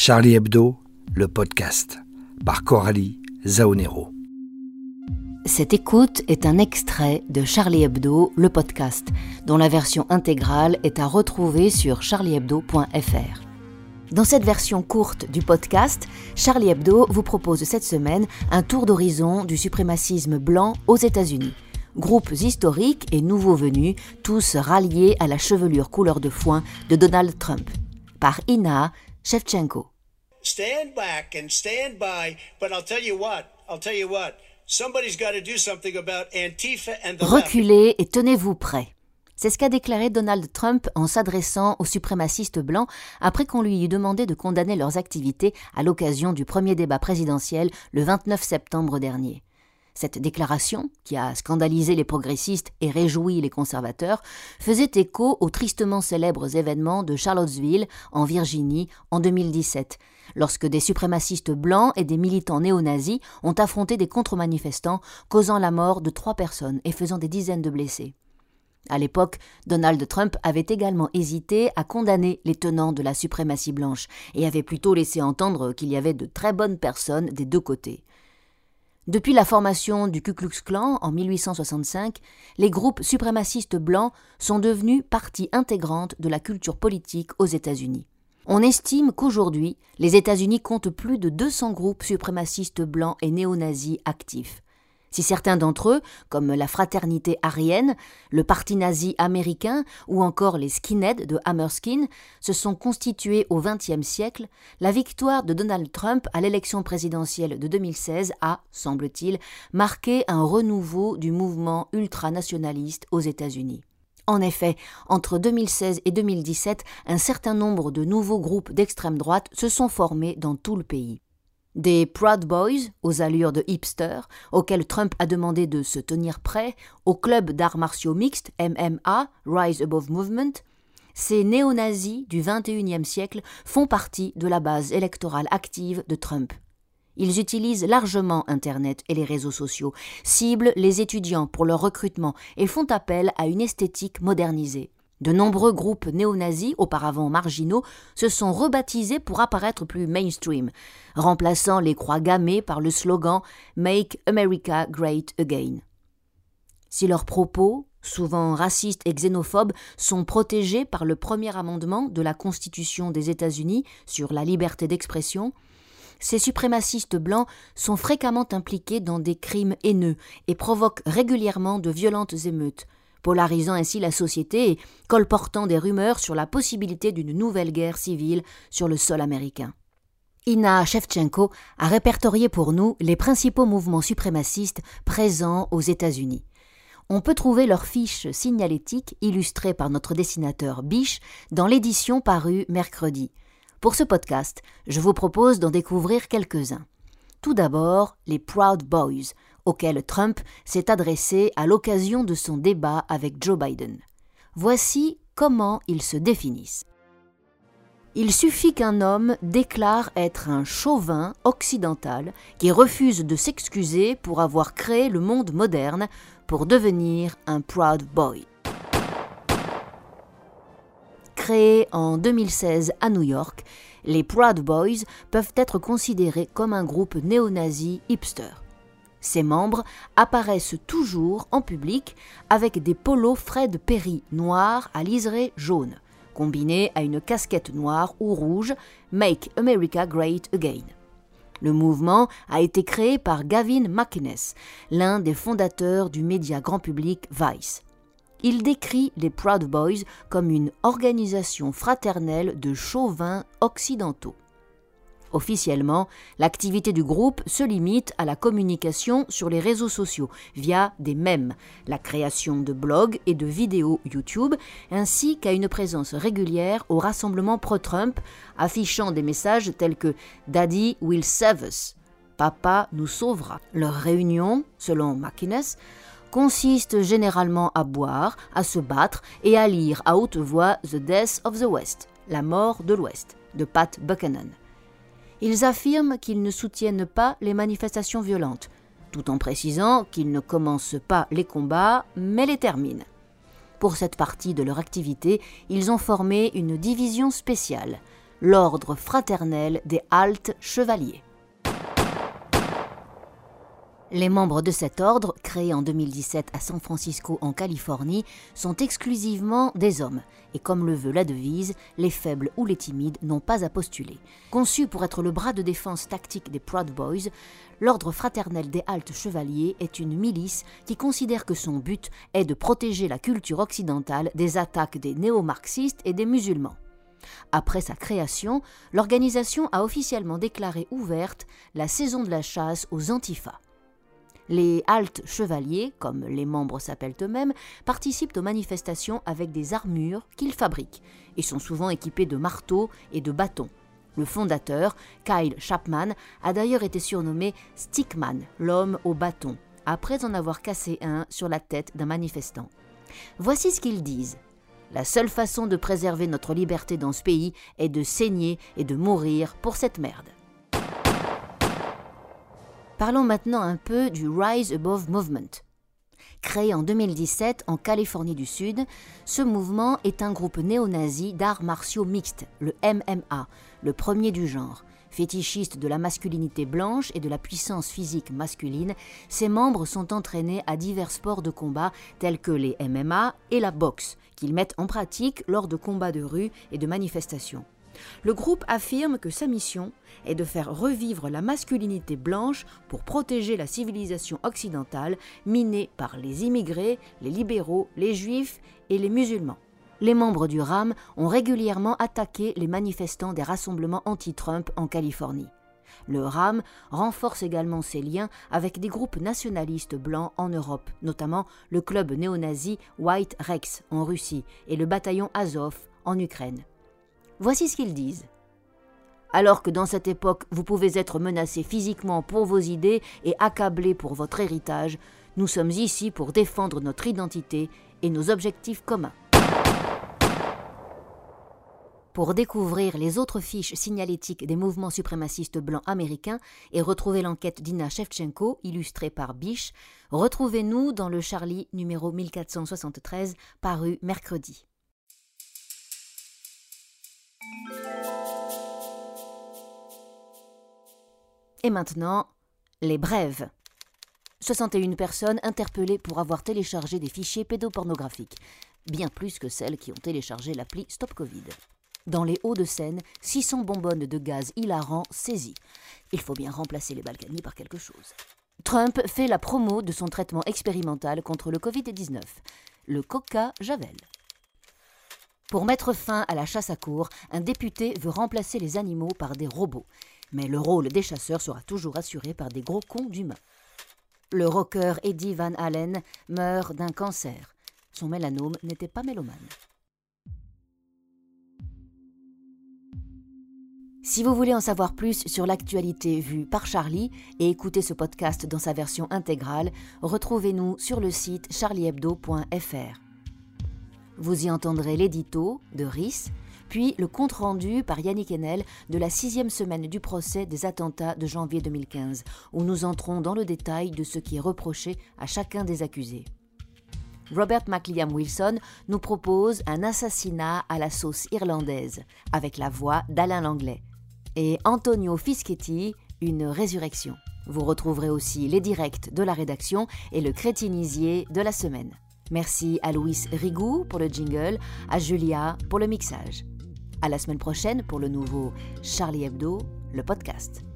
Charlie Hebdo, le podcast, par Coralie Zaonero. Cette écoute est un extrait de Charlie Hebdo, le podcast, dont la version intégrale est à retrouver sur charliehebdo.fr. Dans cette version courte du podcast, Charlie Hebdo vous propose cette semaine un tour d'horizon du suprémacisme blanc aux États-Unis. Groupes historiques et nouveaux venus, tous ralliés à la chevelure couleur de foin de Donald Trump. Par Ina Shevchenko. Stand back and stand by, but I'll tell you what, I'll tell you what, somebody's got to do something about Antifa and the Reculez et tenez-vous prêts. C'est ce qu'a déclaré Donald Trump en s'adressant aux suprémacistes blancs après qu'on lui eut demandé de condamner leurs activités à l'occasion du premier débat présidentiel le 29 septembre dernier. Cette déclaration, qui a scandalisé les progressistes et réjoui les conservateurs, faisait écho aux tristement célèbres événements de Charlottesville, en Virginie, en 2017, lorsque des suprémacistes blancs et des militants néo-nazis ont affronté des contre-manifestants, causant la mort de trois personnes et faisant des dizaines de blessés. À l'époque, Donald Trump avait également hésité à condamner les tenants de la suprématie blanche et avait plutôt laissé entendre qu'il y avait de très bonnes personnes des deux côtés. Depuis la formation du Ku Klux Klan en 1865, les groupes suprémacistes blancs sont devenus partie intégrante de la culture politique aux États-Unis. On estime qu'aujourd'hui, les États-Unis comptent plus de 200 groupes suprémacistes blancs et néo-nazis actifs. Si certains d'entre eux, comme la Fraternité Arienne, le Parti nazi américain ou encore les skinheads de Hammerskin, se sont constitués au XXe siècle, la victoire de Donald Trump à l'élection présidentielle de 2016 a, semble-t-il, marqué un renouveau du mouvement ultranationaliste aux États-Unis. En effet, entre 2016 et 2017, un certain nombre de nouveaux groupes d'extrême droite se sont formés dans tout le pays. Des Proud Boys, aux allures de hipster, auxquels Trump a demandé de se tenir prêt, au club d'arts martiaux mixtes MMA, Rise Above Movement, ces néo-nazis du XXIe siècle font partie de la base électorale active de Trump. Ils utilisent largement Internet et les réseaux sociaux, ciblent les étudiants pour leur recrutement et font appel à une esthétique modernisée. De nombreux groupes néo-nazis, auparavant marginaux, se sont rebaptisés pour apparaître plus mainstream, remplaçant les croix gammées par le slogan Make America Great Again. Si leurs propos, souvent racistes et xénophobes, sont protégés par le premier amendement de la Constitution des États-Unis sur la liberté d'expression, ces suprémacistes blancs sont fréquemment impliqués dans des crimes haineux et provoquent régulièrement de violentes émeutes, polarisant ainsi la société et colportant des rumeurs sur la possibilité d'une nouvelle guerre civile sur le sol américain. Ina Shevchenko a répertorié pour nous les principaux mouvements suprémacistes présents aux États-Unis. On peut trouver leurs fiches signalétiques illustrées par notre dessinateur Biche dans l'édition parue mercredi. Pour ce podcast, je vous propose d'en découvrir quelques-uns. Tout d'abord, les Proud Boys, auquel Trump s'est adressé à l'occasion de son débat avec Joe Biden. Voici comment ils se définissent. Il suffit qu'un homme déclare être un chauvin occidental qui refuse de s'excuser pour avoir créé le monde moderne pour devenir un Proud Boy. Créés en 2016 à New York, les Proud Boys peuvent être considérés comme un groupe néo-nazi hipster. Ses membres apparaissent toujours en public avec des polos Fred Perry noirs à liseré jaune, combinés à une casquette noire ou rouge Make America Great Again. Le mouvement a été créé par Gavin McInnes, l'un des fondateurs du média grand public Vice. Il décrit les Proud Boys comme une organisation fraternelle de chauvins occidentaux. Officiellement, l'activité du groupe se limite à la communication sur les réseaux sociaux via des mèmes, la création de blogs et de vidéos YouTube, ainsi qu'à une présence régulière au rassemblement pro-Trump, affichant des messages tels que Daddy will save us, Papa nous sauvera. Leur réunion, selon McInnes, consiste généralement à boire, à se battre et à lire à haute voix The Death of the West, la mort de l'Ouest, de Pat Buchanan. Ils affirment qu'ils ne soutiennent pas les manifestations violentes, tout en précisant qu'ils ne commencent pas les combats, mais les terminent. Pour cette partie de leur activité, ils ont formé une division spéciale, l'ordre fraternel des Altes Chevaliers. Les membres de cet ordre, créé en 2017 à San Francisco en Californie, sont exclusivement des hommes, et comme le veut la devise, les faibles ou les timides n'ont pas à postuler. Conçu pour être le bras de défense tactique des Proud Boys, l'ordre fraternel des Altes Chevaliers est une milice qui considère que son but est de protéger la culture occidentale des attaques des néo-marxistes et des musulmans. Après sa création, l'organisation a officiellement déclaré ouverte la saison de la chasse aux antifas. Les haltes chevaliers, comme les membres s'appellent eux-mêmes, participent aux manifestations avec des armures qu'ils fabriquent et sont souvent équipés de marteaux et de bâtons. Le fondateur, Kyle Chapman, a d'ailleurs été surnommé Stickman, l'homme au bâton, après en avoir cassé un sur la tête d'un manifestant. Voici ce qu'ils disent. La seule façon de préserver notre liberté dans ce pays est de saigner et de mourir pour cette merde. Parlons maintenant un peu du Rise Above Movement. Créé en 2017 en Californie du Sud, ce mouvement est un groupe néo-nazi d'arts martiaux mixtes, le MMA, le premier du genre. Fétichiste de la masculinité blanche et de la puissance physique masculine, ses membres sont entraînés à divers sports de combat tels que les MMA et la boxe, qu'ils mettent en pratique lors de combats de rue et de manifestations. Le groupe affirme que sa mission est de faire revivre la masculinité blanche pour protéger la civilisation occidentale minée par les immigrés, les libéraux, les juifs et les musulmans. Les membres du RAM ont régulièrement attaqué les manifestants des rassemblements anti-Trump en Californie. Le RAM renforce également ses liens avec des groupes nationalistes blancs en Europe, notamment le club néo-nazi White Rex en Russie et le bataillon Azov en Ukraine. Voici ce qu'ils disent. Alors que dans cette époque, vous pouvez être menacé physiquement pour vos idées et accablé pour votre héritage, nous sommes ici pour défendre notre identité et nos objectifs communs. Pour découvrir les autres fiches signalétiques des mouvements suprémacistes blancs américains et retrouver l'enquête d'Ina Shevchenko, illustrée par Biche, retrouvez-nous dans le Charlie numéro 1473, paru mercredi. Et maintenant, les brèves. 61 personnes interpellées pour avoir téléchargé des fichiers pédopornographiques, bien plus que celles qui ont téléchargé l'appli Stop Covid. Dans les Hauts-de-Seine, 600 bonbonnes de gaz hilarant saisies. Il faut bien remplacer les Balkany par quelque chose. Trump fait la promo de son traitement expérimental contre le Covid-19, le Coca Javel. Pour mettre fin à la chasse à cour, un député veut remplacer les animaux par des robots. Mais le rôle des chasseurs sera toujours assuré par des gros cons d'humains. Le rocker Eddie Van Halen meurt d'un cancer. Son mélanome n'était pas mélomane. Si vous voulez en savoir plus sur l'actualité vue par Charlie et écouter ce podcast dans sa version intégrale, retrouvez-nous sur le site charliehebdo.fr. Vous y entendrez l'édito de RIS, puis le compte-rendu par Yannick Enel de la sixième semaine du procès des attentats de janvier 2015, où nous entrons dans le détail de ce qui est reproché à chacun des accusés. Robert McLiam Wilson nous propose un assassinat à la sauce irlandaise, avec la voix d'Alain Langlais, et Antonio Fischetti, une résurrection. Vous retrouverez aussi les directs de la rédaction et le crétinisier de la semaine. Merci à Louis Rigou pour le jingle, à Julia pour le mixage. À la semaine prochaine pour le nouveau Charlie Hebdo, le podcast.